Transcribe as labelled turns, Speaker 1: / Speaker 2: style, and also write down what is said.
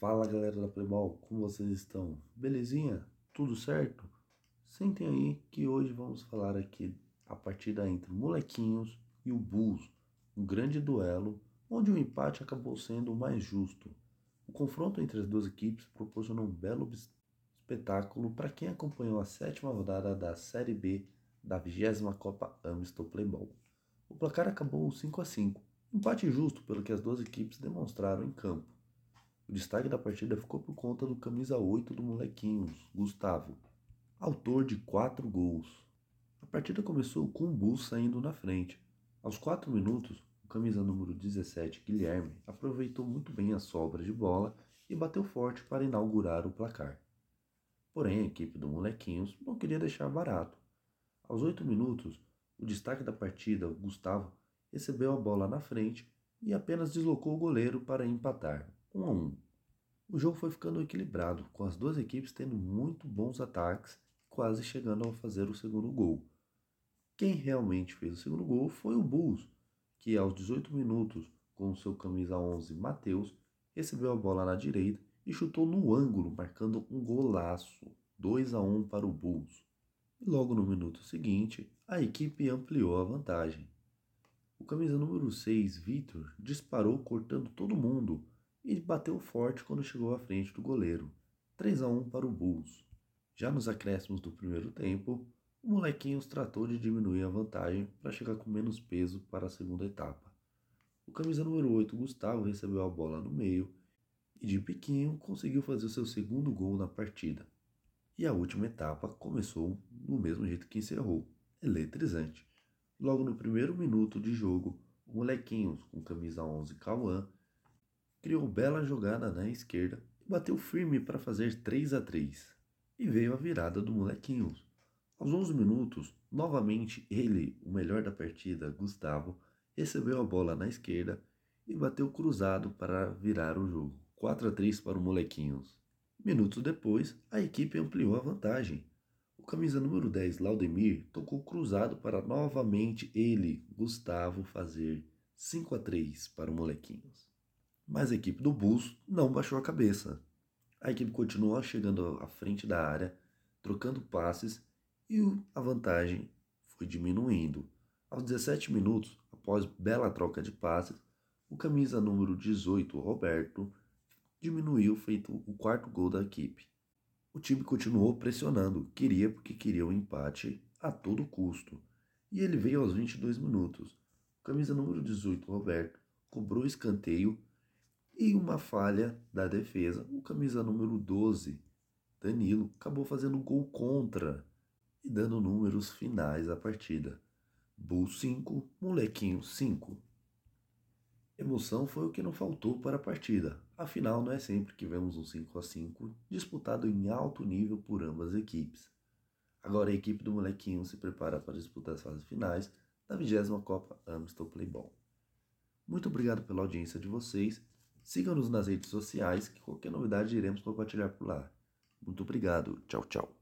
Speaker 1: Fala galera da Playball, como vocês estão? Belezinha? Tudo certo? Sentem aí que hoje vamos falar aqui a partida entre Molequinhos e o Bulls, um grande duelo onde o empate acabou sendo o mais justo. O confronto entre as duas equipes proporcionou um belo espetáculo para quem acompanhou a sétima rodada da Série B da 20 Copa Amistel Playball. O placar acabou 5 a 5, empate justo pelo que as duas equipes demonstraram em campo. O destaque da partida ficou por conta do camisa 8 do Molequinhos, Gustavo, autor de 4 gols. A partida começou com o Bulls saindo na frente. Aos 4 minutos, o camisa número 17, Guilherme, aproveitou muito bem a sobra de bola e bateu forte para inaugurar o placar. Porém, a equipe do Molequinhos não queria deixar barato. Aos 8 minutos, o destaque da partida, Gustavo, recebeu a bola na frente e apenas deslocou o goleiro para empatar. 1 a 1. O jogo foi ficando equilibrado, com as duas equipes tendo muito bons ataques, quase chegando a fazer o segundo gol. Quem realmente fez o segundo gol foi o Bulls, que aos 18 minutos, com seu camisa 11 Matheus, recebeu a bola na direita e chutou no ângulo, marcando um golaço, 2 a 1 para o Bulls. E logo no minuto seguinte, a equipe ampliou a vantagem. O camisa número 6, Vitor, disparou cortando todo mundo, e bateu forte quando chegou à frente do goleiro. 3 a 1 para o Bulls. Já nos acréscimos do primeiro tempo, o Molequinhos tratou de diminuir a vantagem para chegar com menos peso para a segunda etapa. O camisa número 8, Gustavo, recebeu a bola no meio e de piquinho conseguiu fazer o seu segundo gol na partida. E a última etapa começou do mesmo jeito que encerrou, eletrizante. Logo no primeiro minuto de jogo, o Molequinhos, com camisa 11 Cauã, criou bela jogada na esquerda e bateu firme para fazer 3 a 3. E veio a virada do molequinhos. Aos 11 minutos, novamente ele, o melhor da partida, Gustavo, recebeu a bola na esquerda e bateu cruzado para virar o jogo. 4 a 3 para o Molequinhos. Minutos depois, a equipe ampliou a vantagem. O camisa número 10, Laudemir, tocou cruzado para novamente ele, Gustavo, fazer 5 a 3 para o Molequinhos mas a equipe do Bulls não baixou a cabeça. A equipe continuou chegando à frente da área, trocando passes e a vantagem foi diminuindo. Aos 17 minutos, após bela troca de passes, o camisa número 18, Roberto, diminuiu feito o quarto gol da equipe. O time continuou pressionando, queria porque queria o um empate a todo custo. E ele veio aos 22 minutos. O camisa número 18, Roberto, cobrou escanteio e uma falha da defesa. O camisa número 12, Danilo, acabou fazendo um gol contra e dando números finais à partida. Bull 5, Molequinho 5. Emoção foi o que não faltou para a partida. Afinal, não é sempre que vemos um 5 a 5 disputado em alto nível por ambas equipes. Agora a equipe do Molequinho se prepara para disputar as fases finais da 20 Copa Amstel Playball. Muito obrigado pela audiência de vocês Siga-nos nas redes sociais que qualquer novidade iremos compartilhar por lá. Muito obrigado. Tchau, tchau.